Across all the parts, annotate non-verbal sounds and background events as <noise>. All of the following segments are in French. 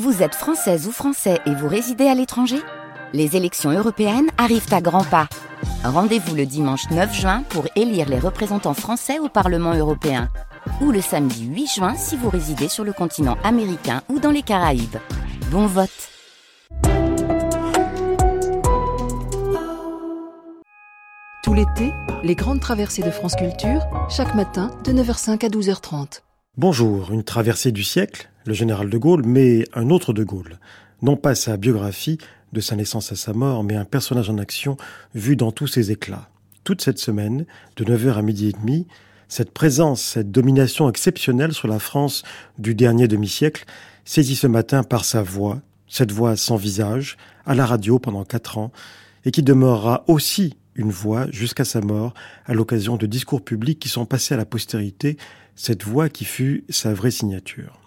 Vous êtes française ou français et vous résidez à l'étranger? Les élections européennes arrivent à grands pas. Rendez-vous le dimanche 9 juin pour élire les représentants français au Parlement européen. Ou le samedi 8 juin si vous résidez sur le continent américain ou dans les Caraïbes. Bon vote Tout l'été, les grandes traversées de France Culture, chaque matin de 9h05 à 12h30. Bonjour, une traversée du siècle, le général de Gaulle, mais un autre de Gaulle. Non pas sa biographie, de sa naissance à sa mort, mais un personnage en action vu dans tous ses éclats. Toute cette semaine, de 9h à midi et demi, cette présence, cette domination exceptionnelle sur la France du dernier demi-siècle, saisit ce matin par sa voix, cette voix sans visage, à la radio pendant quatre ans, et qui demeurera aussi une voix jusqu'à sa mort à l'occasion de discours publics qui sont passés à la postérité, cette voix qui fut sa vraie signature.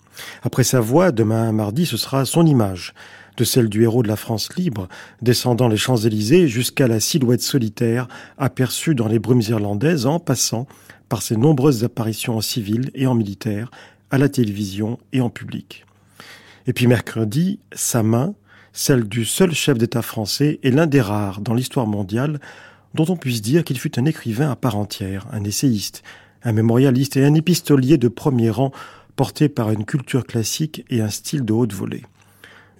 Après sa voix, demain mardi, ce sera son image, de celle du héros de la France libre, descendant les Champs-Élysées jusqu'à la silhouette solitaire aperçue dans les brumes irlandaises en passant par ses nombreuses apparitions en civil et en militaire, à la télévision et en public. Et puis mercredi, sa main, celle du seul chef d'État français, est l'un des rares dans l'histoire mondiale dont on puisse dire qu'il fut un écrivain à part entière, un essayiste, un mémorialiste et un épistolier de premier rang porté par une culture classique et un style de haute volée.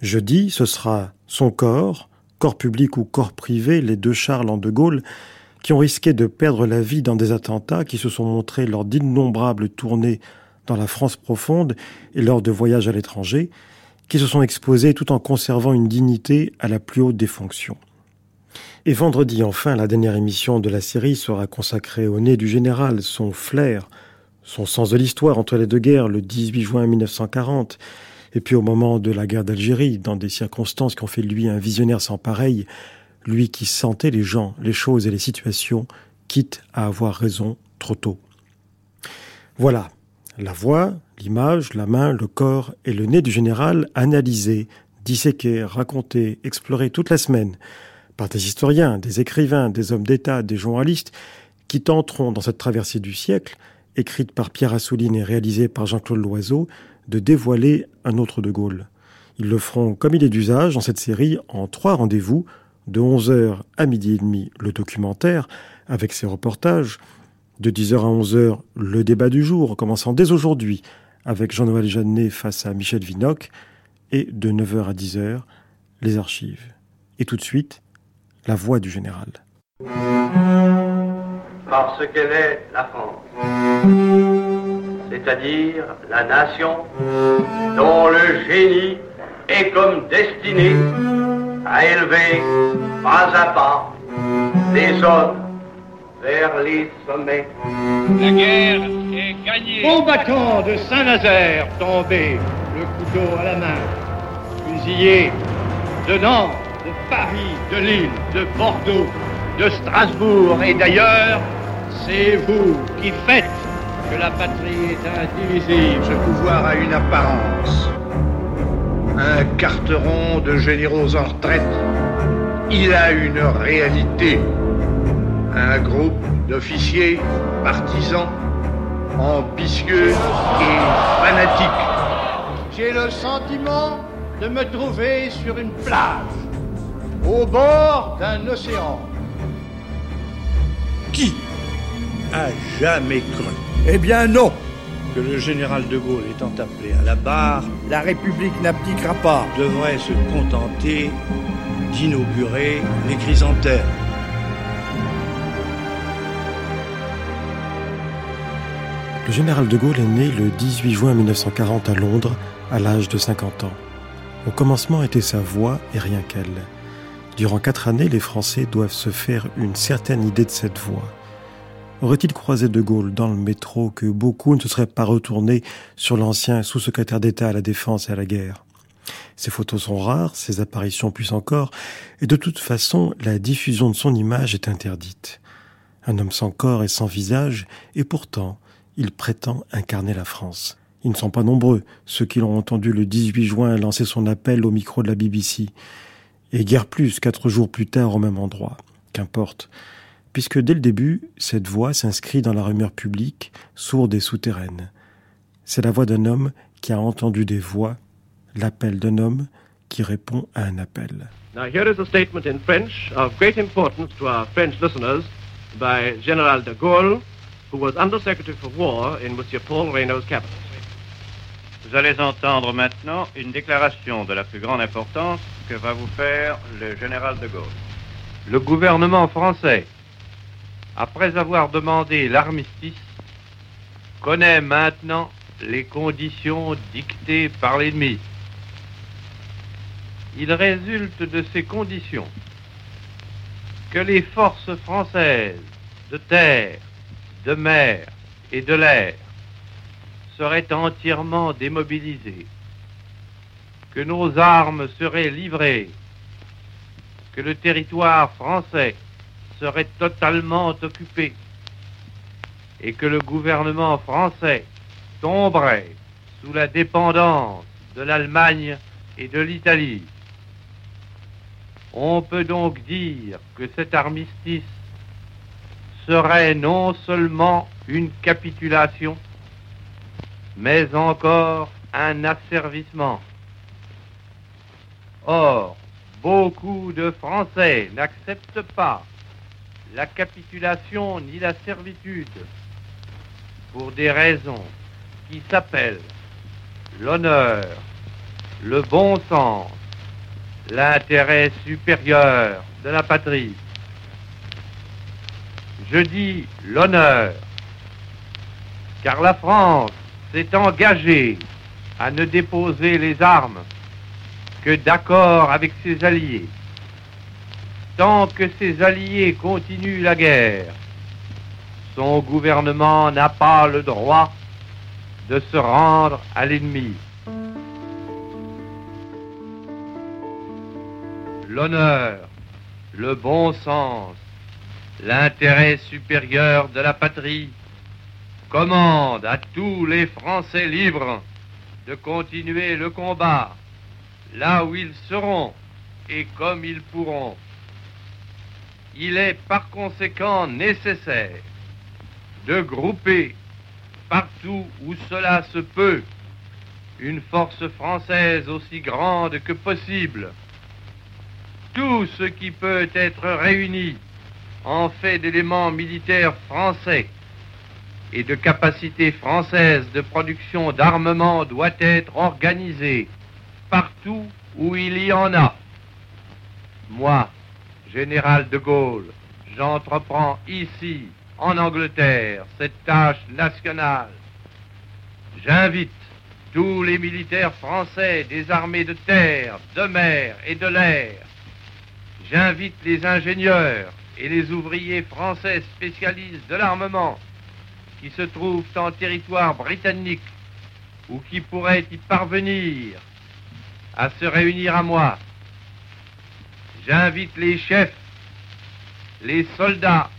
Jeudi, ce sera son corps, corps public ou corps privé, les deux Charles en De Gaulle, qui ont risqué de perdre la vie dans des attentats qui se sont montrés lors d'innombrables tournées dans la France profonde et lors de voyages à l'étranger, qui se sont exposés tout en conservant une dignité à la plus haute des fonctions. Et vendredi, enfin, la dernière émission de la série sera consacrée au nez du général, son flair, son sens de l'histoire entre les deux guerres, le 18 juin 1940, et puis au moment de la guerre d'Algérie, dans des circonstances qui ont fait de lui un visionnaire sans pareil, lui qui sentait les gens, les choses et les situations, quitte à avoir raison trop tôt. Voilà, la voix, l'image, la main, le corps et le nez du général analysés, disséqués, racontés, explorés toute la semaine par des historiens, des écrivains, des hommes d'État, des journalistes, qui tenteront dans cette traversée du siècle, écrite par Pierre Assouline et réalisée par Jean-Claude Loiseau, de dévoiler un autre De Gaulle. Ils le feront comme il est d'usage dans cette série en trois rendez-vous, de 11h à midi et demi le documentaire avec ses reportages, de 10h à 11h le débat du jour, commençant dès aujourd'hui avec Jean-Noël Jeannet face à Michel Vinoc, et de 9h à 10h les archives. Et tout de suite, la voix du général. Parce qu'elle est la France, c'est-à-dire la nation dont le génie est comme destiné à élever pas à pas les hommes vers les sommets. La guerre est gagnée. Combattant de Saint-Nazaire tombé, le couteau à la main, fusillé de Nantes de Paris, de Lille, de Bordeaux, de Strasbourg et d'ailleurs, c'est vous qui faites que la patrie est indivisible. Ce pouvoir a une apparence. Un carteron de généraux en retraite. Il a une réalité. Un groupe d'officiers partisans, ambitieux et fanatiques. J'ai le sentiment de me trouver sur une plage au bord d'un océan. Qui a jamais cru? Eh bien non que le général de Gaulle étant appelé à la barre La République n'abdiquera pas. devrait se contenter d'inaugurer les chrysanthèmes Le général de Gaulle est né le 18 juin 1940 à Londres, à l'âge de 50 ans. Au commencement était sa voix et rien qu'elle. Durant quatre années, les Français doivent se faire une certaine idée de cette voix. Aurait-il croisé De Gaulle dans le métro que beaucoup ne se seraient pas retournés sur l'ancien sous-secrétaire d'État à la Défense et à la guerre? Ses photos sont rares, ses apparitions plus encore, et de toute façon, la diffusion de son image est interdite. Un homme sans corps et sans visage, et pourtant, il prétend incarner la France. Ils ne sont pas nombreux, ceux qui l'ont entendu le 18 juin lancer son appel au micro de la BBC. Et guère plus quatre jours plus tard au même endroit. Qu'importe. Puisque dès le début, cette voix s'inscrit dans la rumeur publique, sourde et souterraine. C'est la voix d'un homme qui a entendu des voix, l'appel d'un homme qui répond à un appel. Now here is a statement in French of great importance to our French listeners by General de Gaulle, who was Under Secretary for War in Monsieur Paul Reynaud's cabinet. Vous allez entendre maintenant une déclaration de la plus grande importance que va vous faire le général de Gaulle. Le gouvernement français, après avoir demandé l'armistice, connaît maintenant les conditions dictées par l'ennemi. Il résulte de ces conditions que les forces françaises de terre, de mer et de l'air seraient entièrement démobilisées, que nos armes seraient livrées, que le territoire français serait totalement occupé et que le gouvernement français tomberait sous la dépendance de l'Allemagne et de l'Italie. On peut donc dire que cet armistice serait non seulement une capitulation, mais encore un asservissement. Or, beaucoup de Français n'acceptent pas la capitulation ni la servitude pour des raisons qui s'appellent l'honneur, le bon sens, l'intérêt supérieur de la patrie. Je dis l'honneur, car la France s'est engagée à ne déposer les armes d'accord avec ses alliés. Tant que ses alliés continuent la guerre, son gouvernement n'a pas le droit de se rendre à l'ennemi. L'honneur, le bon sens, l'intérêt supérieur de la patrie commande à tous les Français libres de continuer le combat là où ils seront et comme ils pourront. Il est par conséquent nécessaire de grouper partout où cela se peut une force française aussi grande que possible. Tout ce qui peut être réuni en fait d'éléments militaires français et de capacités françaises de production d'armement doit être organisé partout où il y en a. Moi, général de Gaulle, j'entreprends ici, en Angleterre, cette tâche nationale. J'invite tous les militaires français des armées de terre, de mer et de l'air. J'invite les ingénieurs et les ouvriers français spécialistes de l'armement qui se trouvent en territoire britannique ou qui pourraient y parvenir à se réunir à moi. J'invite les chefs, les soldats,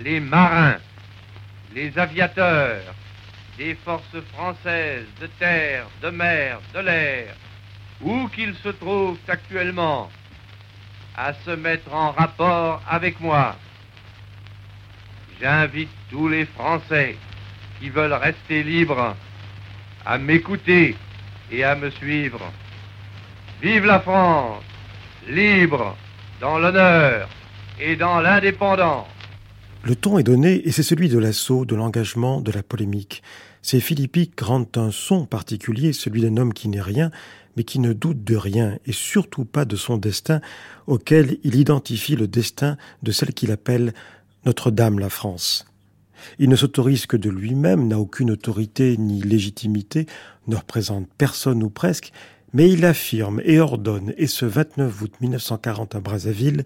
les marins, les aviateurs des forces françaises de terre, de mer, de l'air, où qu'ils se trouvent actuellement, à se mettre en rapport avec moi. J'invite tous les Français qui veulent rester libres à m'écouter et à me suivre. Vive la France, libre, dans l'honneur et dans l'indépendance. Le ton est donné et c'est celui de l'assaut, de l'engagement, de la polémique. Ces philippiques rendent un son particulier, celui d'un homme qui n'est rien, mais qui ne doute de rien et surtout pas de son destin, auquel il identifie le destin de celle qu'il appelle Notre-Dame la France. Il ne s'autorise que de lui-même, n'a aucune autorité ni légitimité, ne représente personne ou presque, mais il affirme et ordonne, et ce 29 août 1940 à Brazzaville,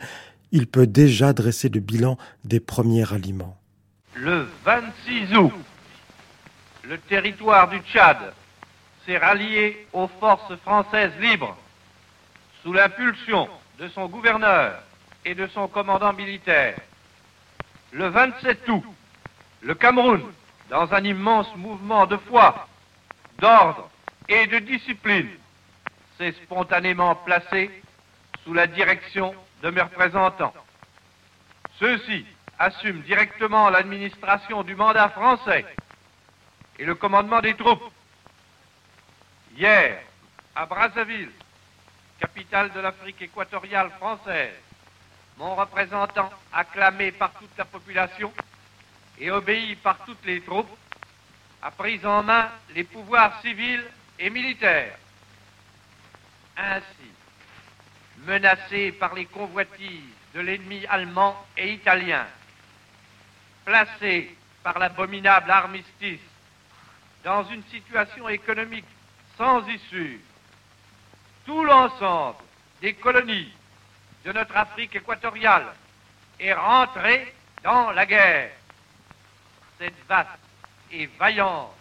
il peut déjà dresser le bilan des premiers aliments. Le 26 août, le territoire du Tchad s'est rallié aux forces françaises libres sous l'impulsion de son gouverneur et de son commandant militaire. Le 27 août, le Cameroun, dans un immense mouvement de foi, d'ordre et de discipline, spontanément placé sous la direction de mes représentants. Ceux-ci assument directement l'administration du mandat français et le commandement des troupes. Hier, à Brazzaville, capitale de l'Afrique équatoriale française, mon représentant acclamé par toute la population et obéi par toutes les troupes, a pris en main les pouvoirs civils et militaires. Ainsi, menacé par les convoitises de l'ennemi allemand et italien, placé par l'abominable armistice dans une situation économique sans issue, tout l'ensemble des colonies de notre Afrique équatoriale est rentré dans la guerre. Cette vaste et vaillante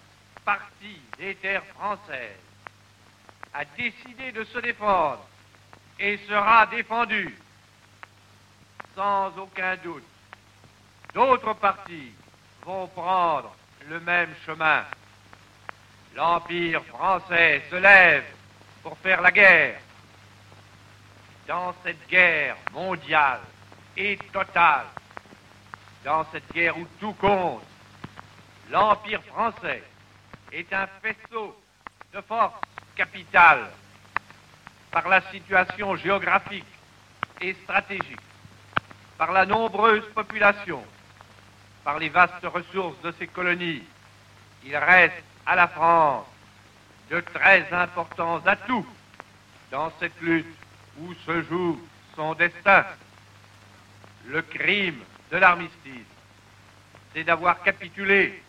partie des terres françaises a décidé de se défendre et sera défendue sans aucun doute. D'autres partis vont prendre le même chemin. L'Empire français se lève pour faire la guerre. Dans cette guerre mondiale et totale, dans cette guerre où tout compte, l'Empire français est un faisceau de force capitale par la situation géographique et stratégique, par la nombreuse population, par les vastes ressources de ses colonies. Il reste à la France de très importants atouts dans cette lutte où se joue son destin. Le crime de l'armistice, c'est d'avoir capitulé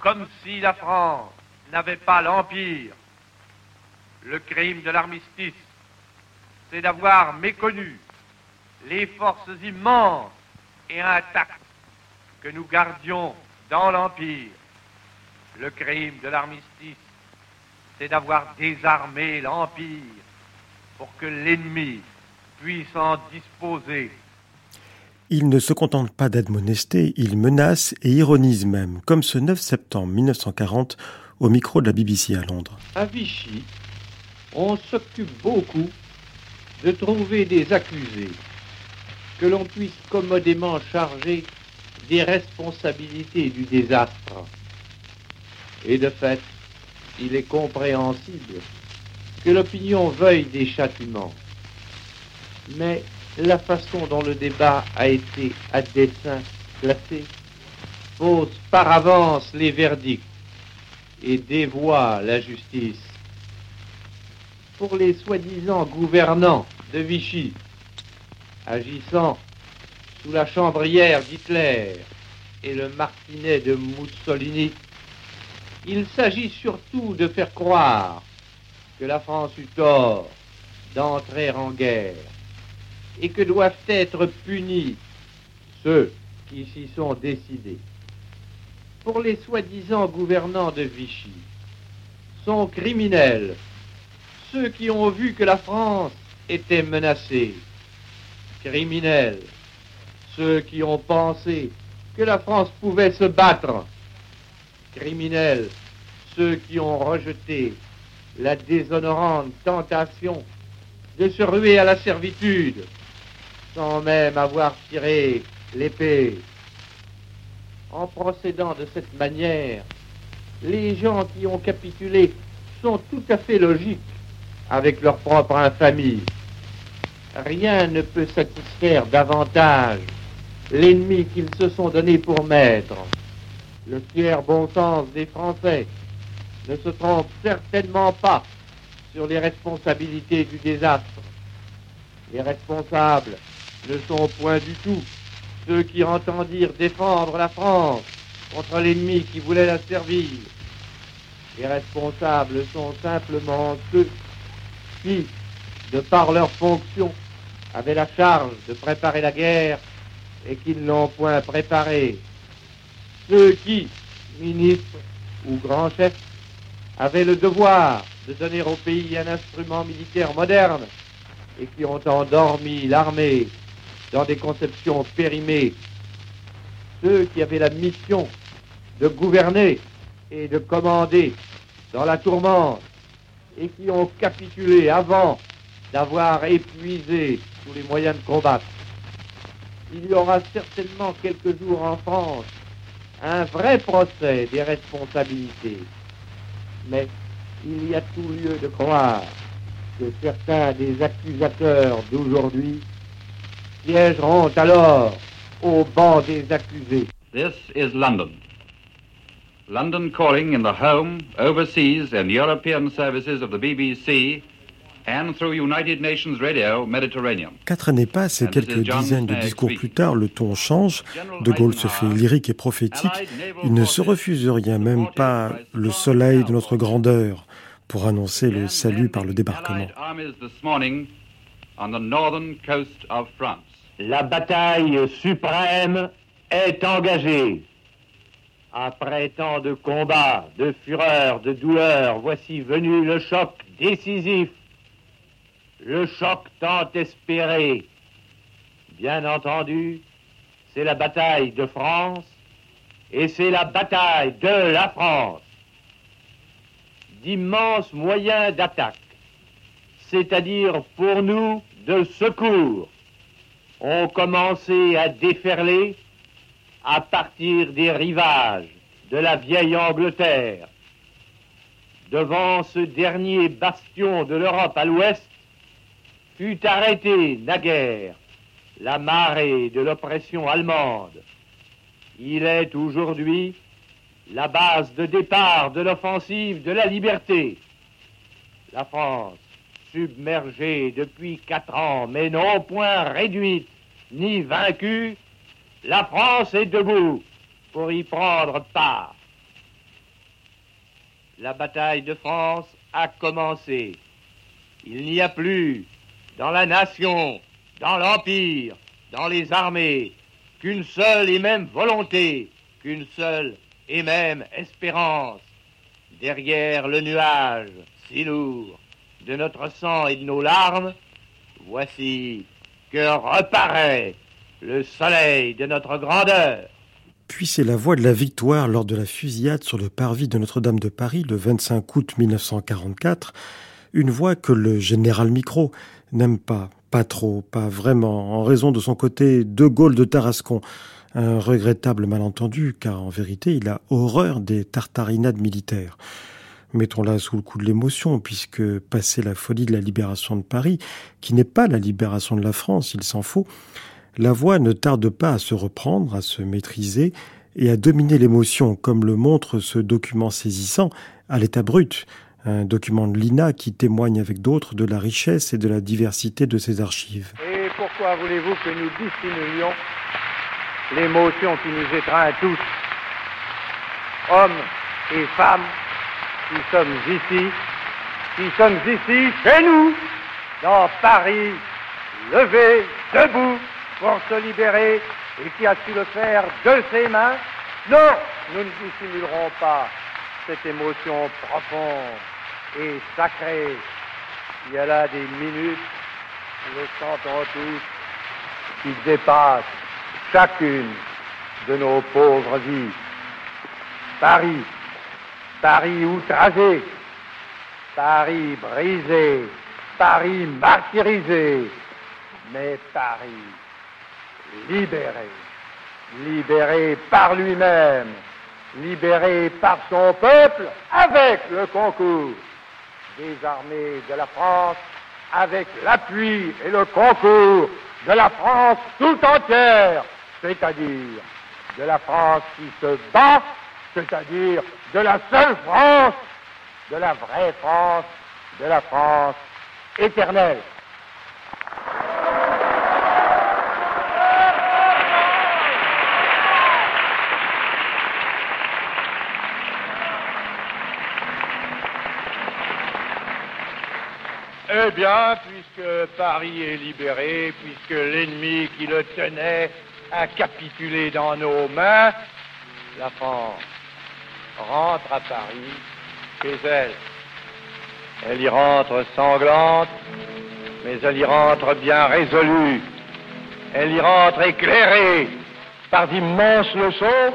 comme si la France n'avait pas l'Empire. Le crime de l'armistice, c'est d'avoir méconnu les forces immenses et intactes que nous gardions dans l'Empire. Le crime de l'armistice, c'est d'avoir désarmé l'Empire pour que l'ennemi puisse en disposer. Il ne se contente pas d'admonester, il menace et ironise même, comme ce 9 septembre 1940 au micro de la BBC à Londres. À Vichy, on s'occupe beaucoup de trouver des accusés que l'on puisse commodément charger des responsabilités du désastre. Et de fait, il est compréhensible que l'opinion veuille des châtiments. Mais la façon dont le débat a été à dessein placé pose par avance les verdicts et dévoie la justice. Pour les soi-disant gouvernants de Vichy, agissant sous la chambrière d'Hitler et le martinet de Mussolini, il s'agit surtout de faire croire que la France eut tort d'entrer en guerre et que doivent être punis ceux qui s'y sont décidés. Pour les soi-disant gouvernants de Vichy, sont criminels ceux qui ont vu que la France était menacée, criminels. Ceux qui ont pensé que la France pouvait se battre, criminels. Ceux qui ont rejeté la déshonorante tentation de se ruer à la servitude sans même avoir tiré l'épée. En procédant de cette manière, les gens qui ont capitulé sont tout à fait logiques avec leur propre infamie. Rien ne peut satisfaire davantage l'ennemi qu'ils se sont donné pour maître. Le fier bon sens des Français ne se trompe certainement pas sur les responsabilités du désastre. Les responsables ne sont point du tout ceux qui entendirent défendre la France contre l'ennemi qui voulait la servir. Les responsables sont simplement ceux qui, de par leur fonction, avaient la charge de préparer la guerre et qui ne l'ont point préparée. Ceux qui, ministres ou grands chefs, avaient le devoir de donner au pays un instrument militaire moderne et qui ont endormi l'armée dans des conceptions périmées. Ceux qui avaient la mission de gouverner et de commander dans la tourmente et qui ont capitulé avant d'avoir épuisé tous les moyens de combattre. Il y aura certainement quelques jours en France un vrai procès des responsabilités. Mais il y a tout lieu de croire que certains des accusateurs d'aujourd'hui siégeront alors au banc des accusés. This is London. London calling in the home, overseas, and European services of the BBC and through United Nations Radio Mediterranean. Quatre années passent et quelques dizaines de discours plus tard, le ton change. De Gaulle se fait lyrique et prophétique. Il ne se refuse rien, même pas le soleil de notre grandeur, pour annoncer le salut par le débarquement. La bataille suprême est engagée. Après tant de combats, de fureur, de douleur, voici venu le choc décisif, le choc tant espéré. Bien entendu, c'est la bataille de France et c'est la bataille de la France. D'immenses moyens d'attaque, c'est-à-dire pour nous de secours, ont commencé à déferler à partir des rivages de la vieille Angleterre. Devant ce dernier bastion de l'Europe à l'ouest, fut arrêté naguère la marée de l'oppression allemande. Il est aujourd'hui la base de départ de l'offensive de la liberté. La France, submergée depuis quatre ans, mais non point réduite ni vaincue, la France est debout pour y prendre part. La bataille de France a commencé. Il n'y a plus dans la nation, dans l'empire, dans les armées, qu'une seule et même volonté, qu'une seule et même espérance. Derrière le nuage si lourd de notre sang et de nos larmes, voici que reparaît le soleil de notre grandeur. Puis c'est la voix de la victoire lors de la fusillade sur le parvis de Notre-Dame de Paris le 25 août 1944, une voix que le général Micro n'aime pas, pas trop, pas vraiment, en raison de son côté De Gaulle de Tarascon. Un regrettable malentendu, car en vérité il a horreur des tartarinades militaires. Mettons-la sous le coup de l'émotion, puisque passé la folie de la libération de Paris, qui n'est pas la libération de la France, il s'en faut, la voix ne tarde pas à se reprendre, à se maîtriser et à dominer l'émotion, comme le montre ce document saisissant à l'état brut, un document de l'INA qui témoigne avec d'autres de la richesse et de la diversité de ses archives. Et pourquoi voulez-vous que nous dissimulions l'émotion qui nous étreint tous, hommes et femmes, qui sommes ici, qui sommes ici chez nous, dans Paris, levés, debout, pour se libérer et qui a su le faire de ses mains, non, nous ne dissimulerons pas cette émotion profonde et sacrée. Il y a là des minutes, nous le sentons tous, qui dépassent chacune de nos pauvres vies. Paris, Paris outragé, Paris brisé, Paris martyrisé, mais Paris libéré, libéré par lui-même, libéré par son peuple avec le concours des armées de la France, avec l'appui et le concours de la France tout entière, c'est-à-dire de la France qui se bat, c'est-à-dire de la seule France, de la vraie France, de la France éternelle. Bien, puisque Paris est libéré, puisque l'ennemi qui le tenait a capitulé dans nos mains, la France rentre à Paris, chez elle. Elle y rentre sanglante, mais elle y rentre bien résolue. Elle y rentre éclairée par d'immenses leçons,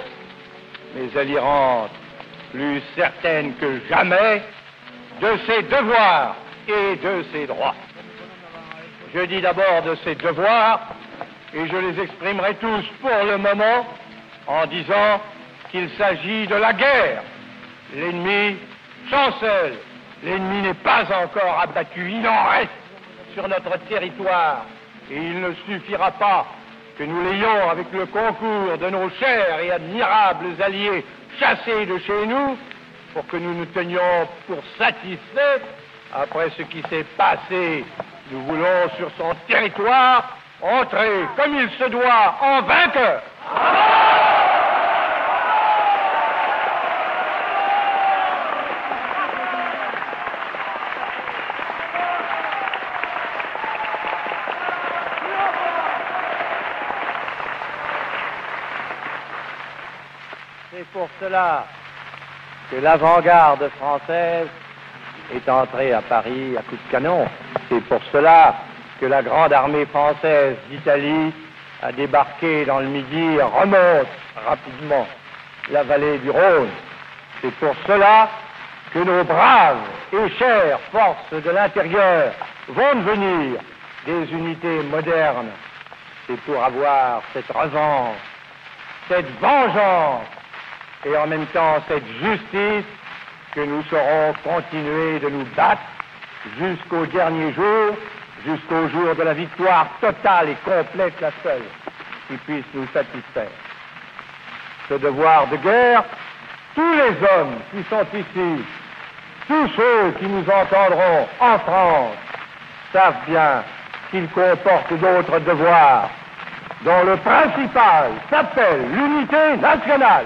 mais elle y rentre plus certaine que jamais de ses devoirs et de ses droits. Je dis d'abord de ses devoirs, et je les exprimerai tous pour le moment en disant qu'il s'agit de la guerre. L'ennemi chancelle L'ennemi n'est pas encore abattu, il en reste sur notre territoire. Et il ne suffira pas que nous l'ayons avec le concours de nos chers et admirables alliés chassés de chez nous pour que nous nous tenions pour satisfaits après ce qui s'est passé. Nous voulons sur son territoire entrer comme il se doit en vainqueur. C'est pour cela que l'avant-garde française est entrée à Paris à coups de canon. C'est pour cela que la grande armée française d'Italie a débarqué dans le Midi et remonte rapidement la vallée du Rhône. C'est pour cela que nos braves et chères forces de l'intérieur vont devenir des unités modernes. C'est pour avoir cette revanche, cette vengeance et en même temps cette justice que nous saurons continuer de nous battre jusqu'au dernier jour, jusqu'au jour de la victoire totale et complète, la seule qui puisse nous satisfaire. Ce devoir de guerre, tous les hommes qui sont ici, tous ceux qui nous entendront en France, savent bien qu'il comporte d'autres devoirs, dont le principal s'appelle l'unité nationale.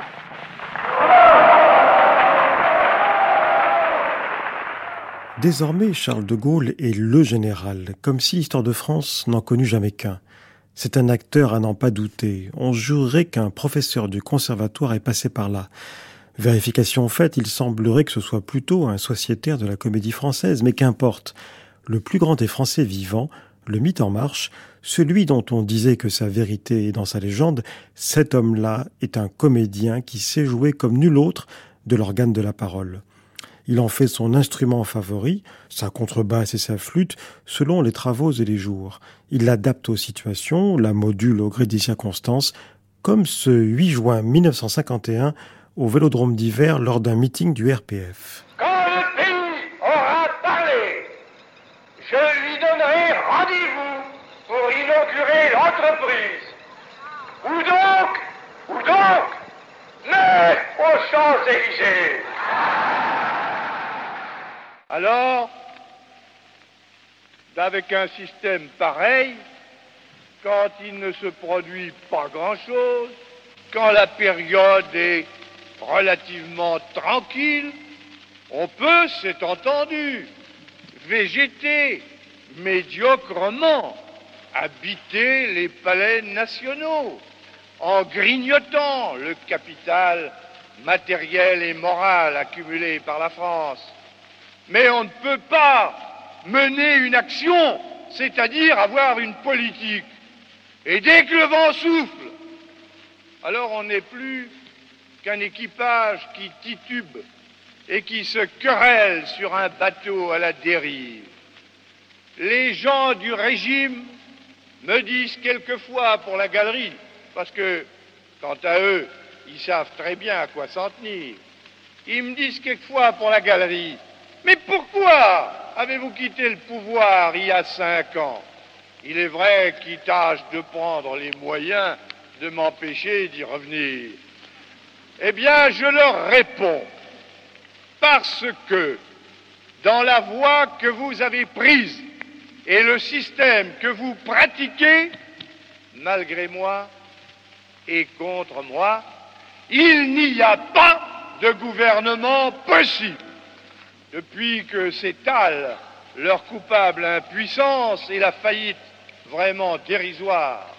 Désormais, Charles de Gaulle est le général, comme si l'histoire de France n'en connut jamais qu'un. C'est un acteur à n'en pas douter. On jurerait qu'un professeur du conservatoire est passé par là. Vérification faite, il semblerait que ce soit plutôt un sociétaire de la comédie française, mais qu'importe. Le plus grand des Français vivants le mit en marche, celui dont on disait que sa vérité est dans sa légende, cet homme-là est un comédien qui sait jouer comme nul autre de l'organe de la parole. Il en fait son instrument favori, sa contrebasse et sa flûte, selon les travaux et les jours. Il l'adapte aux situations, la module au gré des circonstances, comme ce 8 juin 1951 au Vélodrome d'hiver lors d'un meeting du RPF. Quand le pays aura parlé, je lui donnerai rendez-vous pour inaugurer l'entreprise. Où donc Où donc Mais aux Champs-Élysées. Alors, avec un système pareil, quand il ne se produit pas grand-chose, quand la période est relativement tranquille, on peut, c'est entendu, végéter médiocrement, habiter les palais nationaux, en grignotant le capital matériel et moral accumulé par la France. Mais on ne peut pas mener une action, c'est-à-dire avoir une politique. Et dès que le vent souffle, alors on n'est plus qu'un équipage qui titube et qui se querelle sur un bateau à la dérive. Les gens du régime me disent quelquefois pour la galerie, parce que, quant à eux, ils savent très bien à quoi s'en tenir, ils me disent quelquefois pour la galerie, mais pourquoi avez-vous quitté le pouvoir il y a cinq ans? Il est vrai qu'ils tâchent de prendre les moyens de m'empêcher d'y revenir. Eh bien, je leur réponds, parce que dans la voie que vous avez prise et le système que vous pratiquez, malgré moi et contre moi, il n'y a pas de gouvernement possible. Depuis que s'étale leur coupable impuissance et la faillite vraiment dérisoire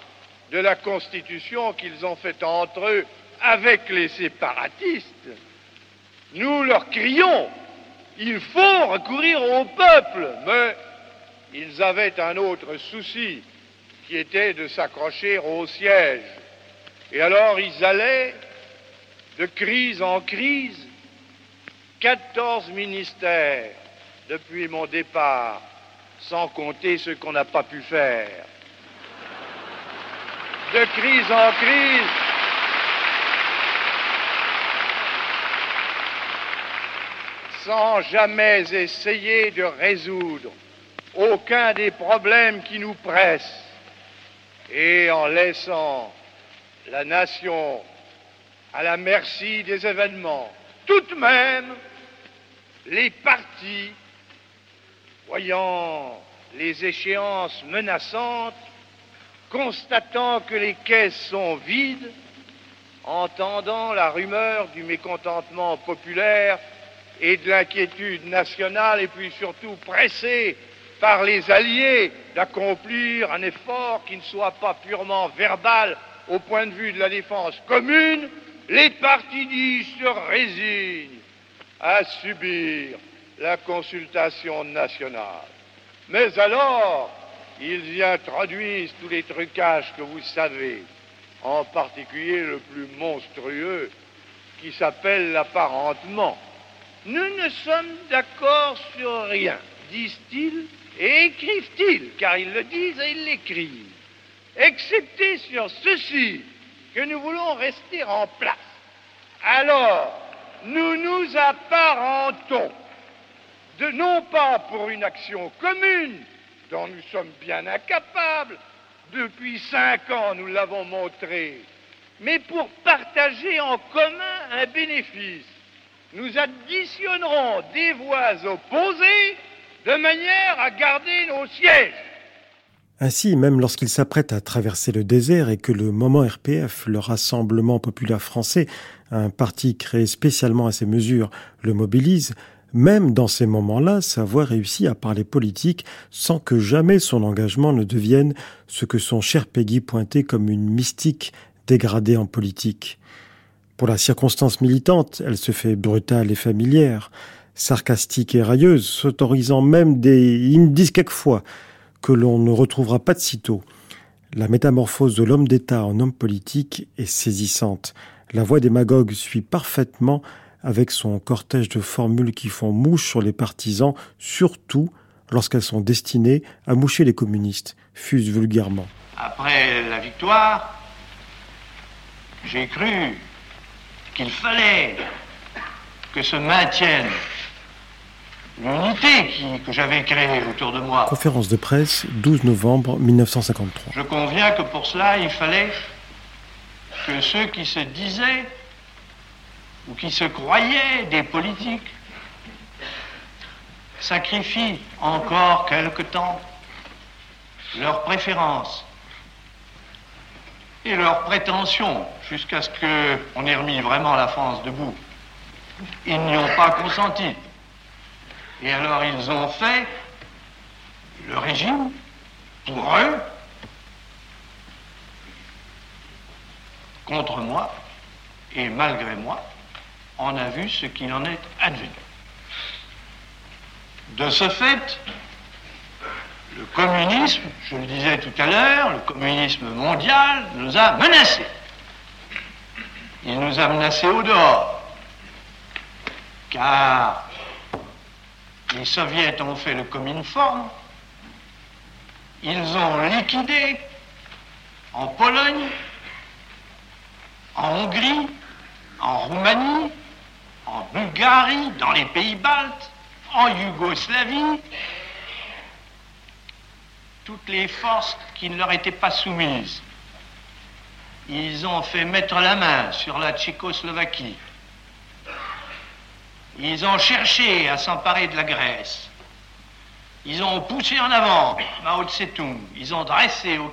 de la Constitution qu'ils ont faite entre eux avec les séparatistes, nous leur crions, il faut recourir au peuple, mais ils avaient un autre souci, qui était de s'accrocher au siège. Et alors ils allaient de crise en crise, 14 ministères depuis mon départ, sans compter ce qu'on n'a pas pu faire. De crise en crise, sans jamais essayer de résoudre aucun des problèmes qui nous pressent et en laissant la nation à la merci des événements. Tout de même, les partis, voyant les échéances menaçantes, constatant que les caisses sont vides, entendant la rumeur du mécontentement populaire et de l'inquiétude nationale, et puis surtout pressés par les alliés d'accomplir un effort qui ne soit pas purement verbal au point de vue de la défense commune, les partis se résignent à subir la consultation nationale. Mais alors, ils y introduisent tous les trucages que vous savez, en particulier le plus monstrueux, qui s'appelle l'apparentement. Nous ne sommes d'accord sur rien, disent-ils, et écrivent-ils, car ils le disent et ils l'écrivent, excepté sur ceci, que nous voulons rester en place. Alors, nous nous apparentons, de, non pas pour une action commune, dont nous sommes bien incapables, depuis cinq ans nous l'avons montré, mais pour partager en commun un bénéfice. Nous additionnerons des voix opposées de manière à garder nos sièges. Ainsi, même lorsqu'il s'apprête à traverser le désert et que le moment RPF, le Rassemblement populaire français, un parti créé spécialement à ces mesures, le mobilise, même dans ces moments-là, sa voix réussit à parler politique sans que jamais son engagement ne devienne ce que son cher Peggy pointait comme une mystique dégradée en politique. Pour la circonstance militante, elle se fait brutale et familière, sarcastique et railleuse, s'autorisant même des... Disent quelquefois que l'on ne retrouvera pas de sitôt. La métamorphose de l'homme d'État en homme politique est saisissante. La voix des magogues suit parfaitement avec son cortège de formules qui font mouche sur les partisans, surtout lorsqu'elles sont destinées à moucher les communistes, fusent vulgairement. Après la victoire, j'ai cru qu'il fallait que se maintienne l'unité que j'avais créée autour de moi. Conférence de presse, 12 novembre 1953. Je conviens que pour cela, il fallait que ceux qui se disaient ou qui se croyaient des politiques sacrifient encore quelque temps leurs préférences et leurs prétentions jusqu'à ce qu'on ait remis vraiment la France debout. Ils n'y ont pas consenti. Et alors ils ont fait le régime pour eux, contre moi, et malgré moi, on a vu ce qu'il en est advenu. De ce fait, le communisme, je le disais tout à l'heure, le communisme mondial nous a menacés. Il nous a menacés au dehors. Car les soviets ont fait le forme. Ils ont liquidé en Pologne, en Hongrie, en Roumanie, en Bulgarie, dans les pays baltes, en Yougoslavie, toutes les forces qui ne leur étaient pas soumises. Ils ont fait mettre la main sur la Tchécoslovaquie. Ils ont cherché à s'emparer de la Grèce. Ils ont poussé en avant Mao Tse-tung. Ils ont dressé Ho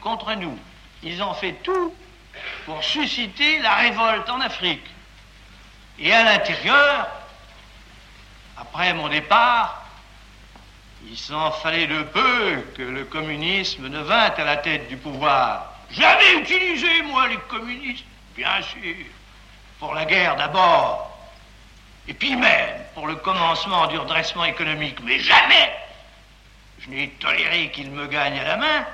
contre nous. Ils ont fait tout pour susciter la révolte en Afrique. Et à l'intérieur, après mon départ, il s'en fallait de peu que le communisme ne vînt à la tête du pouvoir. J'avais utilisé, moi, les communistes, bien sûr, pour la guerre d'abord, et puis même pour le commencement du redressement économique, mais jamais je n'ai toléré qu'ils me gagnent à la main,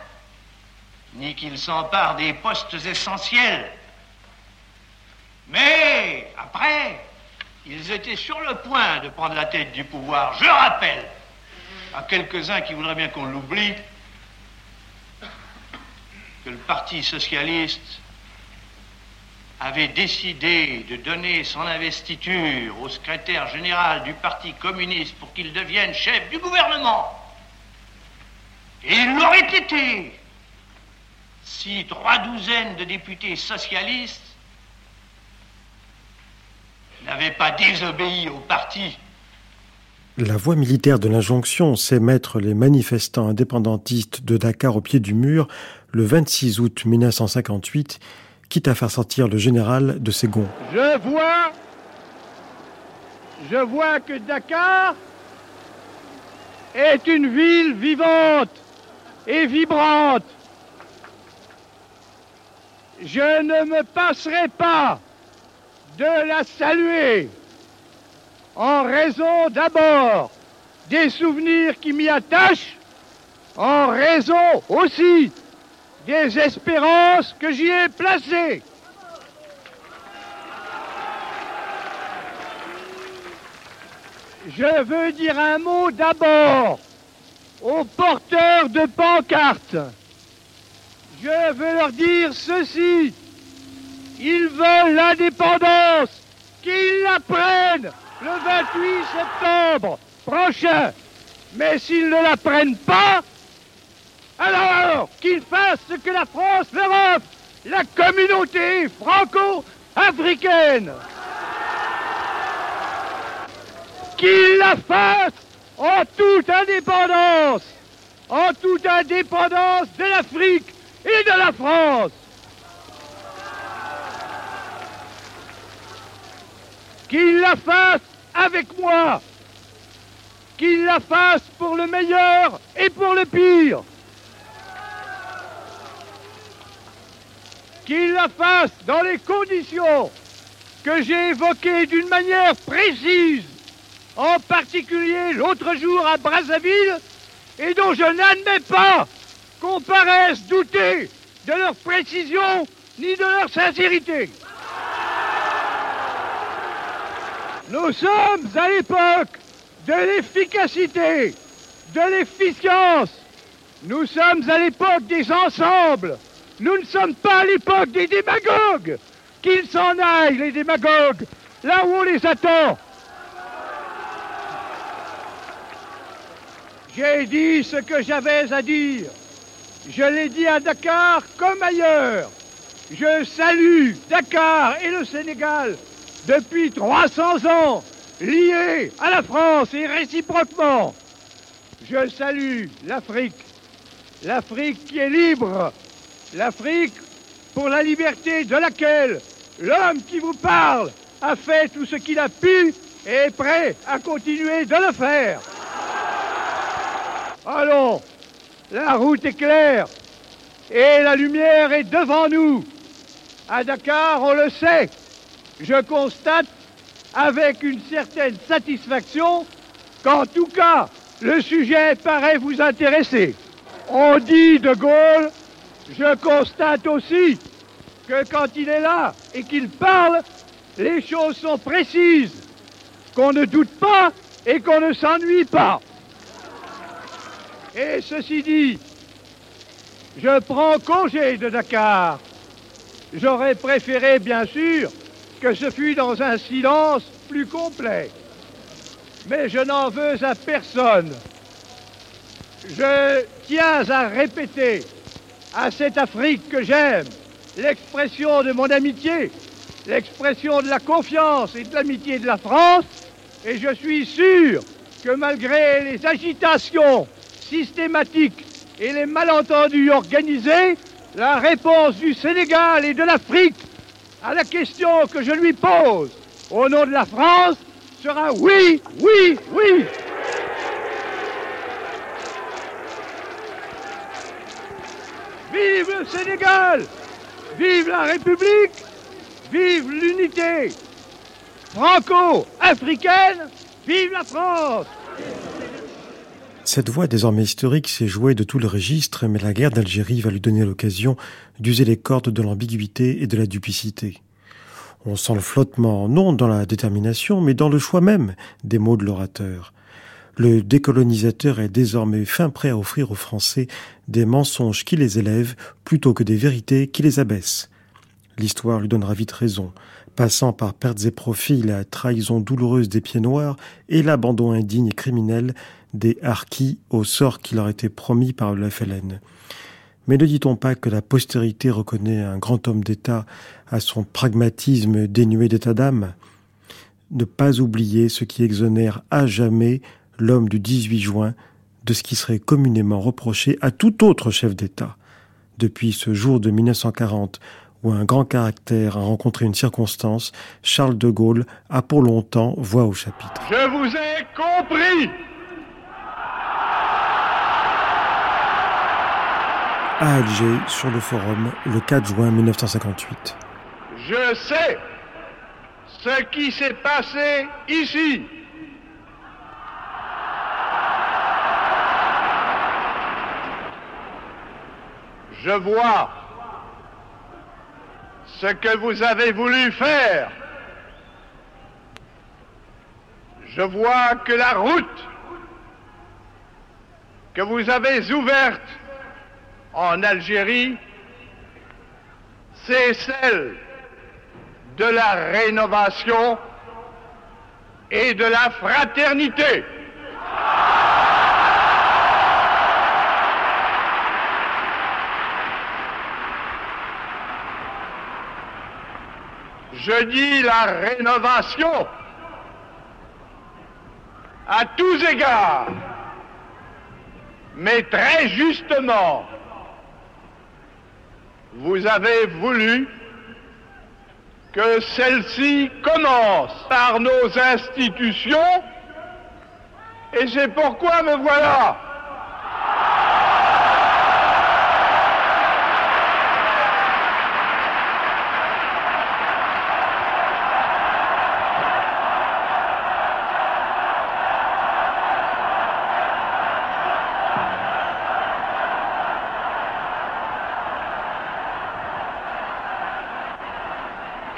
ni qu'ils s'emparent des postes essentiels. Mais après, ils étaient sur le point de prendre la tête du pouvoir. Je rappelle. À quelques-uns qui voudraient bien qu'on l'oublie que le Parti socialiste avait décidé de donner son investiture au secrétaire général du Parti communiste pour qu'il devienne chef du gouvernement, et il l'aurait été si trois douzaines de députés socialistes n'avaient pas désobéi au parti. La voie militaire de l'injonction, c'est mettre les manifestants indépendantistes de Dakar au pied du mur le 26 août 1958, quitte à faire sortir le général de ses gonds. Je vois, je vois que Dakar est une ville vivante et vibrante. Je ne me passerai pas de la saluer en raison d'abord des souvenirs qui m'y attachent, en raison aussi des espérances que j'y ai placées. Je veux dire un mot d'abord aux porteurs de pancartes. Je veux leur dire ceci. Ils veulent l'indépendance, qu'ils la prennent le 28 septembre prochain. Mais s'ils ne la prennent pas, alors qu'ils fassent ce que la France leur offre, la communauté franco-africaine. Qu'ils la fassent en toute indépendance, en toute indépendance de l'Afrique et de la France. Qu'ils la fassent avec moi, qu'ils la fassent pour le meilleur et pour le pire. Qu'ils la fassent dans les conditions que j'ai évoquées d'une manière précise, en particulier l'autre jour à Brazzaville, et dont je n'admets pas qu'on paraisse douter de leur précision ni de leur sincérité. Nous sommes à l'époque de l'efficacité, de l'efficience. Nous sommes à l'époque des ensembles. Nous ne sommes pas à l'époque des démagogues. Qu'ils s'en aillent, les démagogues, là où on les attend. J'ai dit ce que j'avais à dire. Je l'ai dit à Dakar comme ailleurs. Je salue Dakar et le Sénégal depuis 300 ans, liés à la France et réciproquement. Je salue l'Afrique, l'Afrique qui est libre, l'Afrique pour la liberté de laquelle l'homme qui vous parle a fait tout ce qu'il a pu et est prêt à continuer de le faire. Allons, la route est claire et la lumière est devant nous. À Dakar, on le sait, je constate avec une certaine satisfaction qu'en tout cas, le sujet paraît vous intéresser. On dit de Gaulle, je constate aussi que quand il est là et qu'il parle, les choses sont précises, qu'on ne doute pas et qu'on ne s'ennuie pas. Et ceci dit, je prends congé de Dakar. J'aurais préféré, bien sûr, que ce fût dans un silence plus complet. Mais je n'en veux à personne. Je tiens à répéter à cette Afrique que j'aime l'expression de mon amitié, l'expression de la confiance et de l'amitié de la France, et je suis sûr que malgré les agitations systématiques et les malentendus organisés, la réponse du Sénégal et de l'Afrique à la question que je lui pose au nom de la France sera oui, oui, oui. Vive le Sénégal! Vive la République! Vive l'unité franco-africaine! Vive la France cette voix désormais historique s'est jouée de tout le registre, mais la guerre d'Algérie va lui donner l'occasion d'user les cordes de l'ambiguïté et de la duplicité. On sent le flottement, non dans la détermination, mais dans le choix même des mots de l'orateur. Le décolonisateur est désormais fin prêt à offrir aux Français des mensonges qui les élèvent plutôt que des vérités qui les abaissent. L'histoire lui donnera vite raison, passant par pertes et profits, la trahison douloureuse des pieds noirs et l'abandon indigne et criminel des harkis au sort qui leur était promis par le FLN. Mais ne dit-on pas que la postérité reconnaît un grand homme d'État à son pragmatisme dénué d'état d'âme? Ne pas oublier ce qui exonère à jamais l'homme du 18 juin de ce qui serait communément reproché à tout autre chef d'État. Depuis ce jour de 1940 où un grand caractère a rencontré une circonstance, Charles de Gaulle a pour longtemps voix au chapitre. Je vous ai compris À Alger, sur le forum, le 4 juin 1958. Je sais ce qui s'est passé ici. Je vois ce que vous avez voulu faire. Je vois que la route que vous avez ouverte en Algérie, c'est celle de la rénovation et de la fraternité. Je dis la rénovation à tous égards, mais très justement, vous avez voulu que celle-ci commence par nos institutions, et c'est pourquoi me voilà.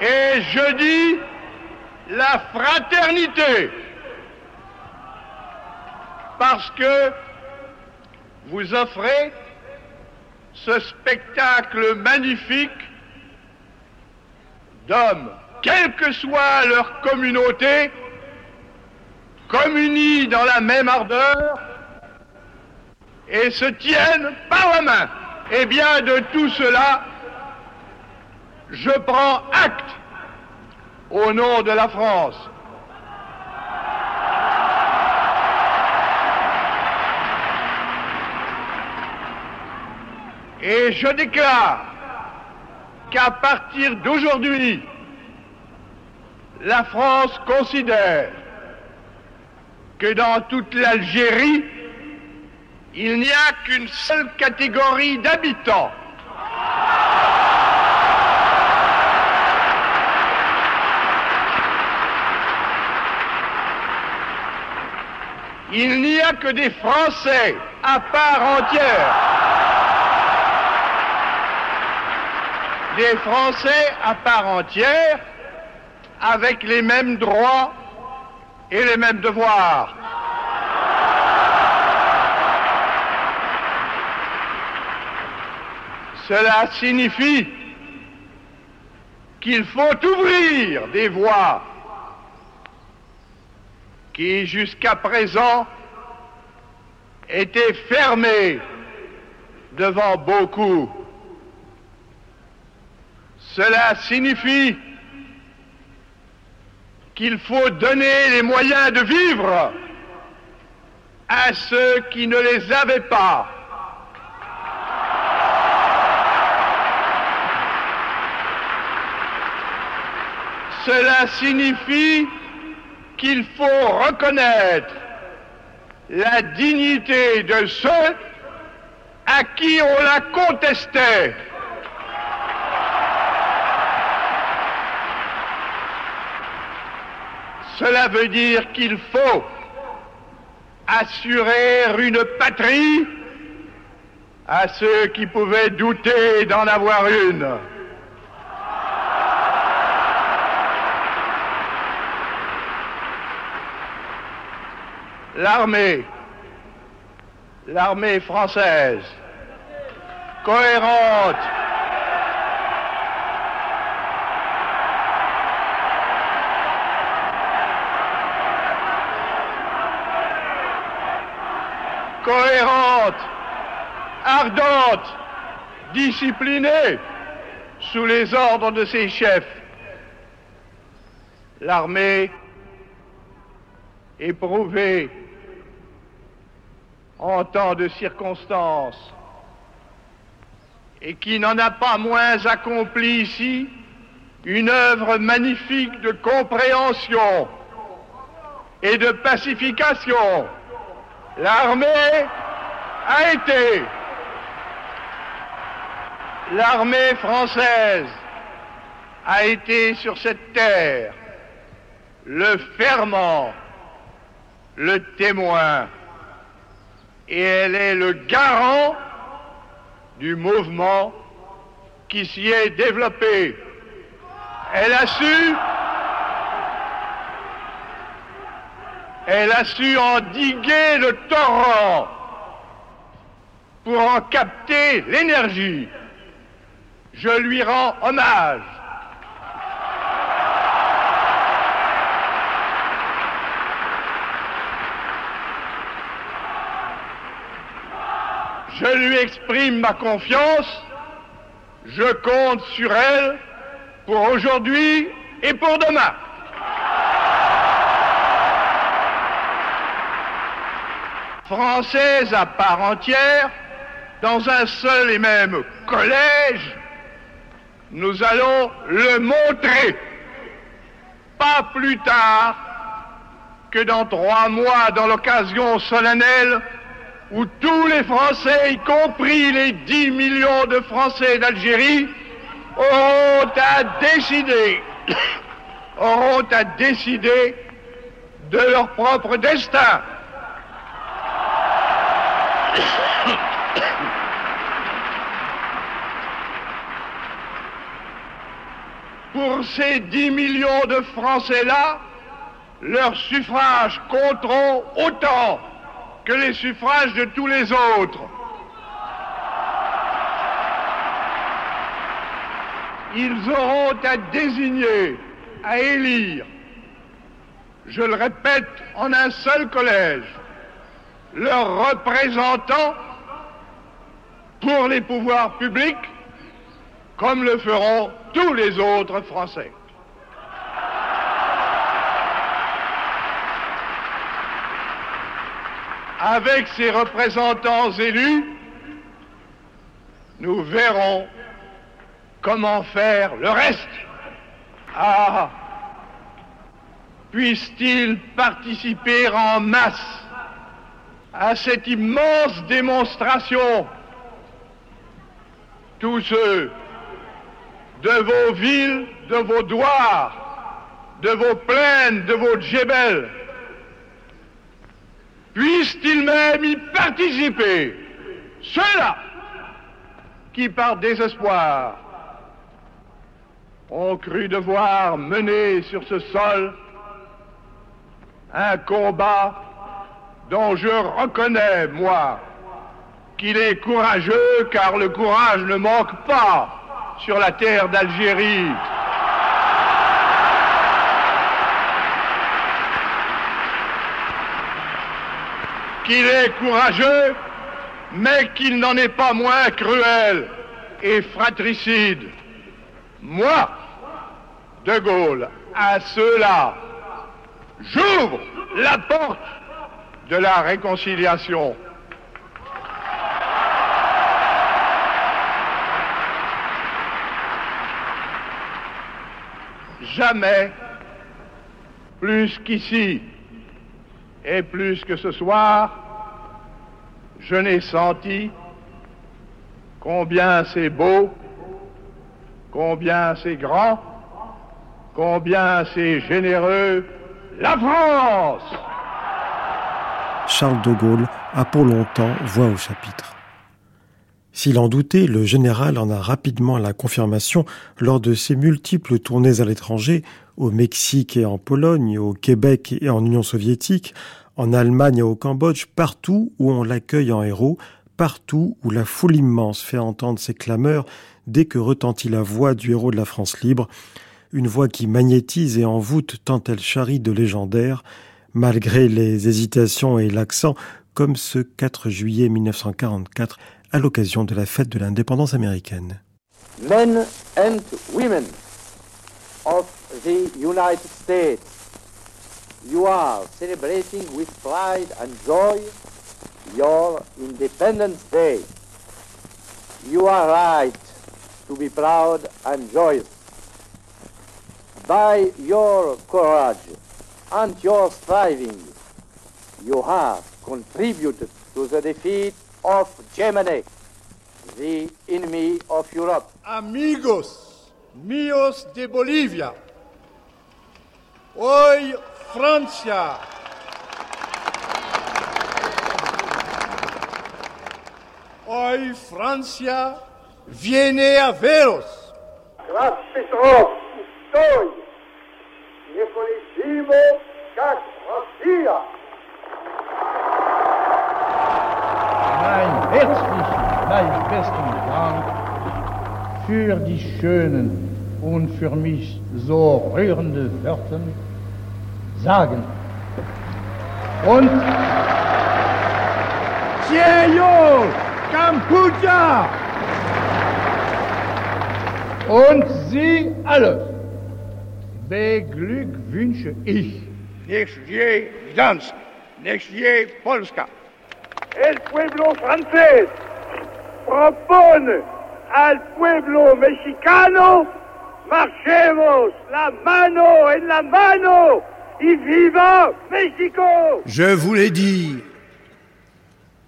Et je dis la fraternité. Parce que vous offrez ce spectacle magnifique d'hommes, quelle que soit leur communauté, communient dans la même ardeur et se tiennent par la main. Eh bien, de tout cela, je prends acte au nom de la France. Et je déclare qu'à partir d'aujourd'hui, la France considère que dans toute l'Algérie, il n'y a qu'une seule catégorie d'habitants Il n'y a que des Français à part entière. Des Français à part entière avec les mêmes droits et les mêmes devoirs. Cela signifie qu'il faut ouvrir des voies qui jusqu'à présent était fermé devant beaucoup. Cela signifie qu'il faut donner les moyens de vivre à ceux qui ne les avaient pas. Cela signifie qu'il faut reconnaître la dignité de ceux à qui on la contestait. Cela veut dire qu'il faut assurer une patrie à ceux qui pouvaient douter d'en avoir une. l'armée, l'armée française, cohérente, cohérente, ardente, disciplinée. Sous les ordres de ses chefs. L'armée. Éprouvée en tant de circonstances, et qui n'en a pas moins accompli ici une œuvre magnifique de compréhension et de pacification. L'armée a été, l'armée française a été sur cette terre le ferment, le témoin, et elle est le garant du mouvement qui s'y est développé. Elle a su, elle a su endiguer le torrent pour en capter l'énergie. Je lui rends hommage. Je lui exprime ma confiance. Je compte sur elle pour aujourd'hui et pour demain. Française à part entière, dans un seul et même collège, nous allons le montrer. Pas plus tard que dans trois mois, dans l'occasion solennelle où tous les Français, y compris les 10 millions de Français d'Algérie, auront à décider, <coughs> auront à décider de leur propre destin. <coughs> Pour ces 10 millions de Français-là, leurs suffrages compteront autant que les suffrages de tous les autres. Ils auront à désigner, à élire, je le répète, en un seul collège, leurs représentants pour les pouvoirs publics, comme le feront tous les autres Français. Avec ses représentants élus, nous verrons comment faire le reste. Ah, puissent-ils participer en masse à cette immense démonstration? Tous ceux de vos villes, de vos douars, de vos plaines, de vos djebels, puissent-ils même y participer Ceux-là qui, par désespoir, ont cru devoir mener sur ce sol un combat dont je reconnais, moi, qu'il est courageux, car le courage ne manque pas sur la terre d'Algérie. Qu'il est courageux, mais qu'il n'en est pas moins cruel et fratricide. Moi, De Gaulle, à ceux-là, j'ouvre la porte de la réconciliation. Jamais, plus qu'ici, et plus que ce soir, je n'ai senti combien c'est beau, combien c'est grand, combien c'est généreux, la France Charles de Gaulle a pour longtemps voix au chapitre. S'il en doutait, le général en a rapidement la confirmation lors de ses multiples tournées à l'étranger, au Mexique et en Pologne, au Québec et en Union soviétique, en Allemagne et au Cambodge, partout où on l'accueille en héros, partout où la foule immense fait entendre ses clameurs dès que retentit la voix du héros de la France libre, une voix qui magnétise et envoûte tant elle charrie de légendaire, malgré les hésitations et l'accent, comme ce 4 juillet 1944 à l'occasion de la fête de l'indépendance américaine. Men and women the United States, you are celebrating with pride and joy your Independence Day. You are right to be proud and joyous. By your courage and your striving, you have contributed to the defeat of Germany, the enemy of Europe. Amigos míos de Bolivia, hoy Francia hoy Francia viene a veros. Graf Petrov, estoy, неполезимо, как Россия. Mein herzlichen, mein besten Dank für die schönen und für mich so rührende Wörter sagen. Und Tieyo, Kampuja! Und Sie alle beglückwünsche ich. Niech żyje Gdańsk, niech żyje Polska. El pueblo francés propone al pueblo mexicano marchemos la mano en la mano y viva México! Je vous l'ai dit,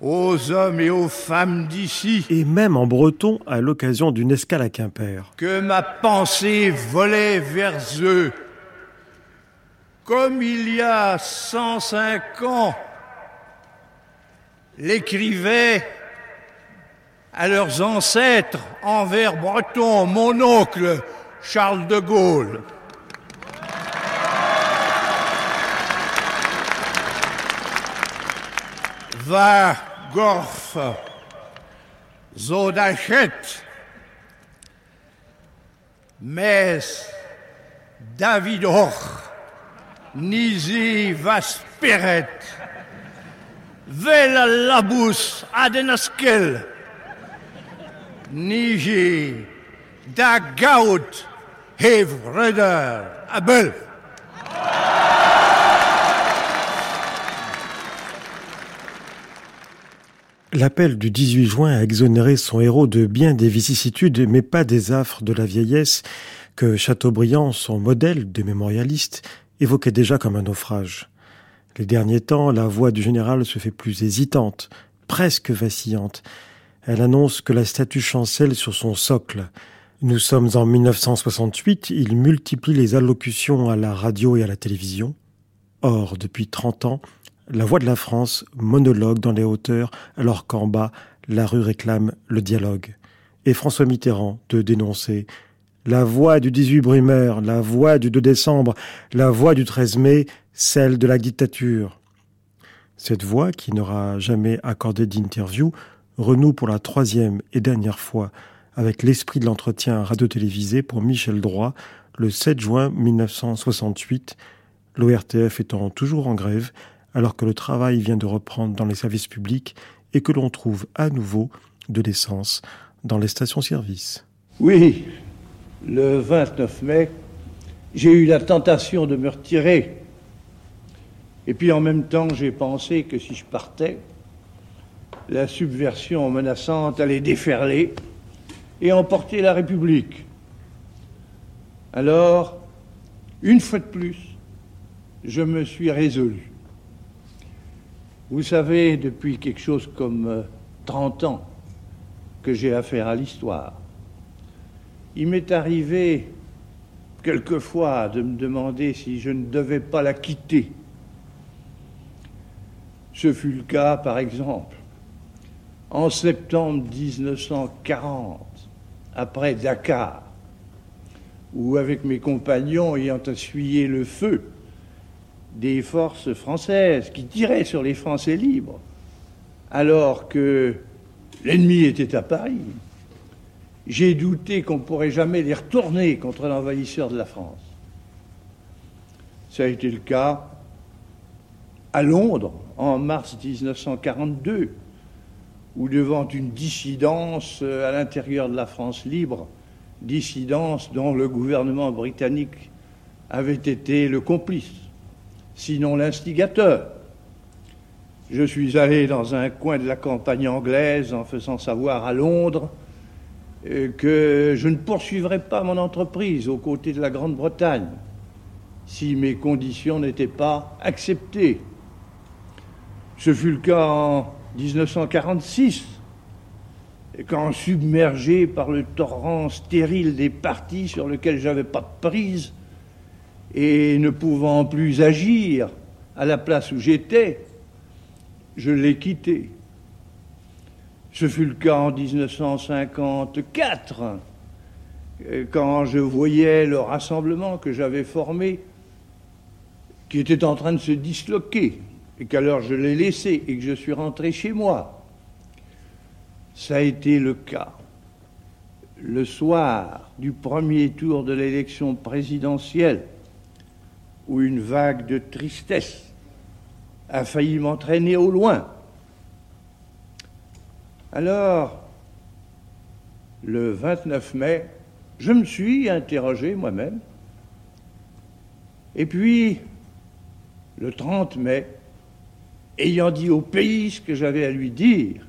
aux hommes et aux femmes d'ici, Et même en breton à l'occasion d'une escale à Quimper. que ma pensée volait vers eux. Comme il y a 105 ans, l'écrivait à leurs ancêtres envers breton, mon oncle Charles de Gaulle. Va Gorf, Zodachet, Mes, David Hoch, Nisi Vasperet, Vela Labus Adenaskel, Niji, Dagaut, Hevreder, Abel. L'appel du 18 juin a exonéré son héros de bien des vicissitudes, mais pas des affres de la vieillesse que Chateaubriand, son modèle de mémorialiste, évoquait déjà comme un naufrage. Les derniers temps, la voix du général se fait plus hésitante, presque vacillante. Elle annonce que la statue chancelle sur son socle. Nous sommes en 1968, il multiplie les allocutions à la radio et à la télévision. Or, depuis 30 ans, la voix de la France monologue dans les hauteurs, alors qu'en bas, la rue réclame le dialogue. Et François Mitterrand de dénoncer la voix du 18 Brumaire, la voix du 2 décembre, la voix du 13 mai, celle de la dictature. Cette voix, qui n'aura jamais accordé d'interview, renoue pour la troisième et dernière fois avec l'esprit de l'entretien radio-télévisé pour Michel Droit le 7 juin 1968, l'ORTF étant toujours en grève, alors que le travail vient de reprendre dans les services publics et que l'on trouve à nouveau de l'essence dans les stations-service. Oui, le 29 mai, j'ai eu la tentation de me retirer. Et puis en même temps, j'ai pensé que si je partais, la subversion menaçante allait déferler et emporter la République. Alors, une fois de plus, je me suis résolu. Vous savez, depuis quelque chose comme euh, 30 ans que j'ai affaire à l'histoire, il m'est arrivé quelquefois de me demander si je ne devais pas la quitter. Ce fut le cas, par exemple, en septembre 1940, après Dakar, où, avec mes compagnons ayant essuyé le feu des forces françaises qui tiraient sur les Français libres, alors que l'ennemi était à Paris, j'ai douté qu'on ne pourrait jamais les retourner contre l'envahisseur de la France. Ça a été le cas. à Londres en mars 1942, ou devant une dissidence à l'intérieur de la France libre, dissidence dont le gouvernement britannique avait été le complice, sinon l'instigateur. Je suis allé dans un coin de la campagne anglaise en faisant savoir à Londres euh, que je ne poursuivrais pas mon entreprise aux côtés de la Grande-Bretagne si mes conditions n'étaient pas acceptées. Ce fut le cas en 1946, quand submergé par le torrent stérile des partis sur lequel j'avais pas de prise et ne pouvant plus agir à la place où j'étais, je l'ai quitté. Ce fut le cas en 1954, quand je voyais le rassemblement que j'avais formé qui était en train de se disloquer et qu'alors je l'ai laissé et que je suis rentré chez moi. Ça a été le cas le soir du premier tour de l'élection présidentielle où une vague de tristesse a failli m'entraîner au loin. Alors, le 29 mai, je me suis interrogé moi-même. Et puis, le 30 mai, ayant dit au pays ce que j'avais à lui dire,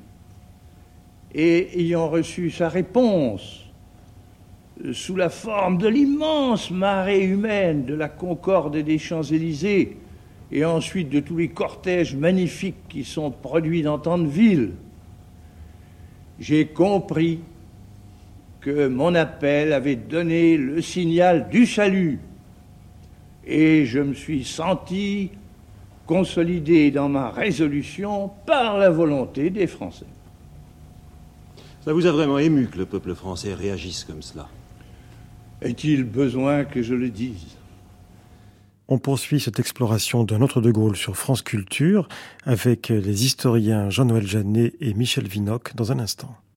et ayant reçu sa réponse sous la forme de l'immense marée humaine de la Concorde des Champs-Élysées, et ensuite de tous les cortèges magnifiques qui sont produits dans tant de villes, j'ai compris que mon appel avait donné le signal du salut, et je me suis senti consolidé dans ma résolution par la volonté des Français. Ça vous a vraiment ému que le peuple français réagisse comme cela Est-il besoin que je le dise? On poursuit cette exploration d'un autre De Gaulle sur France Culture avec les historiens Jean-Noël Jeannet et Michel Vinocq dans un instant.